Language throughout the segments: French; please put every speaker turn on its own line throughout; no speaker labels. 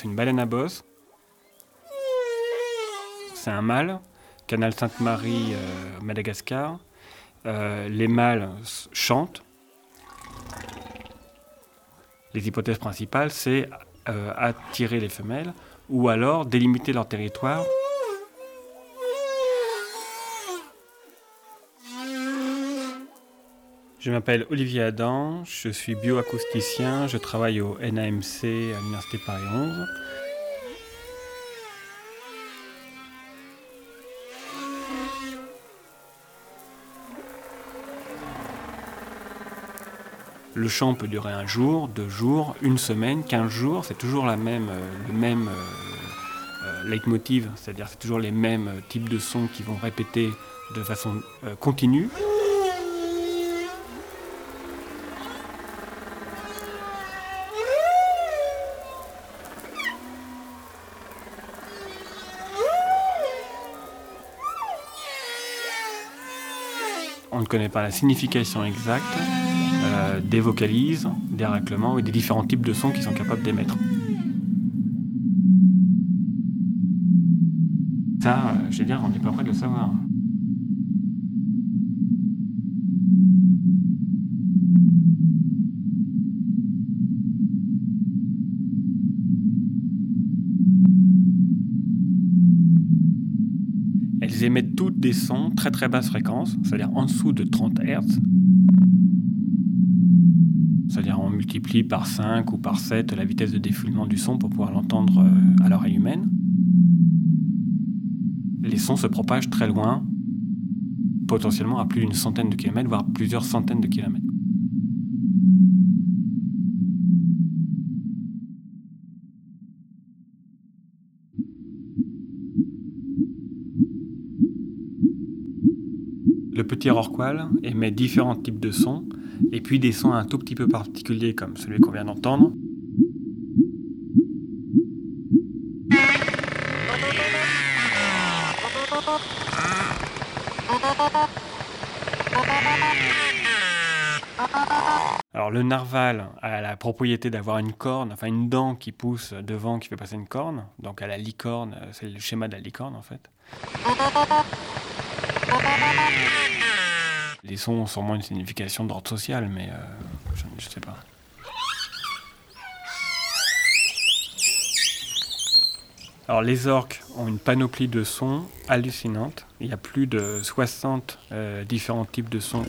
C'est une baleine à bosse. C'est un mâle, canal Sainte-Marie, euh, Madagascar. Euh, les mâles chantent. Les hypothèses principales, c'est euh, attirer les femelles ou alors délimiter leur territoire Je m'appelle Olivier Adam, je suis bioacousticien, je travaille au NAMC à l'Université Paris 11. Le chant peut durer un jour, deux jours, une semaine, quinze jours, c'est toujours la même, euh, le même euh, euh, leitmotiv, c'est-à-dire c'est toujours les mêmes types de sons qui vont répéter de façon continue. On ne connaît pas la signification exacte euh, des vocalises, des raclements et des différents types de sons qu'ils sont capables d'émettre. Ça, euh, je veux dire, on n'est pas prêt de le savoir. Elles émettent toutes des sons très très basse fréquence, c'est-à-dire en dessous de 30 Hz. C'est-à-dire on multiplie par 5 ou par 7 la vitesse de défoulement du son pour pouvoir l'entendre euh, à l'oreille humaine. Les sons se propagent très loin, potentiellement à plus d'une centaine de kilomètres, voire plusieurs centaines de kilomètres. Le petit rorqual émet différents types de sons, et puis des sons un tout petit peu particuliers comme celui qu'on vient d'entendre. Alors le narval a la propriété d'avoir une corne, enfin une dent qui pousse devant qui fait passer une corne. Donc à la licorne, c'est le schéma de la licorne en fait. Les sons ont sûrement une signification d'ordre social, mais euh, je ne sais pas. Alors les orques ont une panoplie de sons hallucinante. Il y a plus de 60 euh, différents types de sons.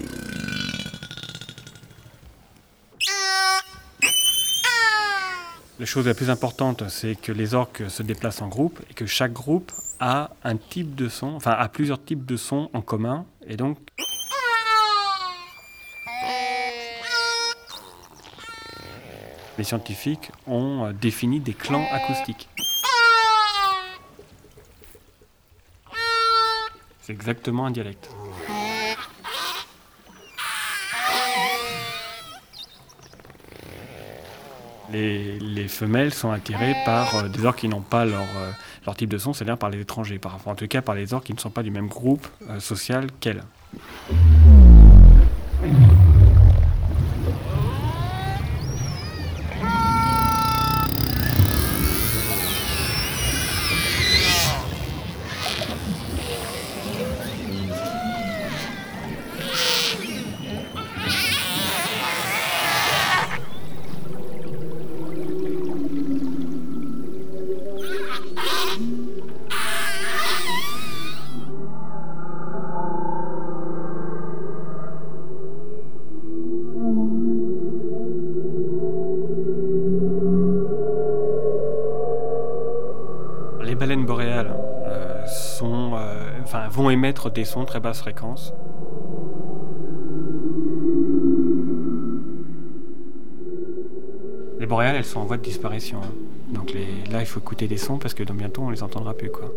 La chose la plus importante, c'est que les orques se déplacent en groupe et que chaque groupe a un type de son, enfin a plusieurs types de sons en commun. Et donc les scientifiques ont euh, défini des clans acoustiques. C'est exactement un dialecte. Les, femelles sont attirées par euh, des orques qui n'ont pas leur, euh, leur, type de son, c'est-à-dire par les étrangers, par, en tout cas par les orques qui ne sont pas du même groupe social qu'elles. Euh, vont émettre des sons très basse fréquence. Les boréales, elles sont en voie de disparition. Hein. Donc là, il faut écouter des sons parce que dans bientôt, on les entendra plus. Quoi.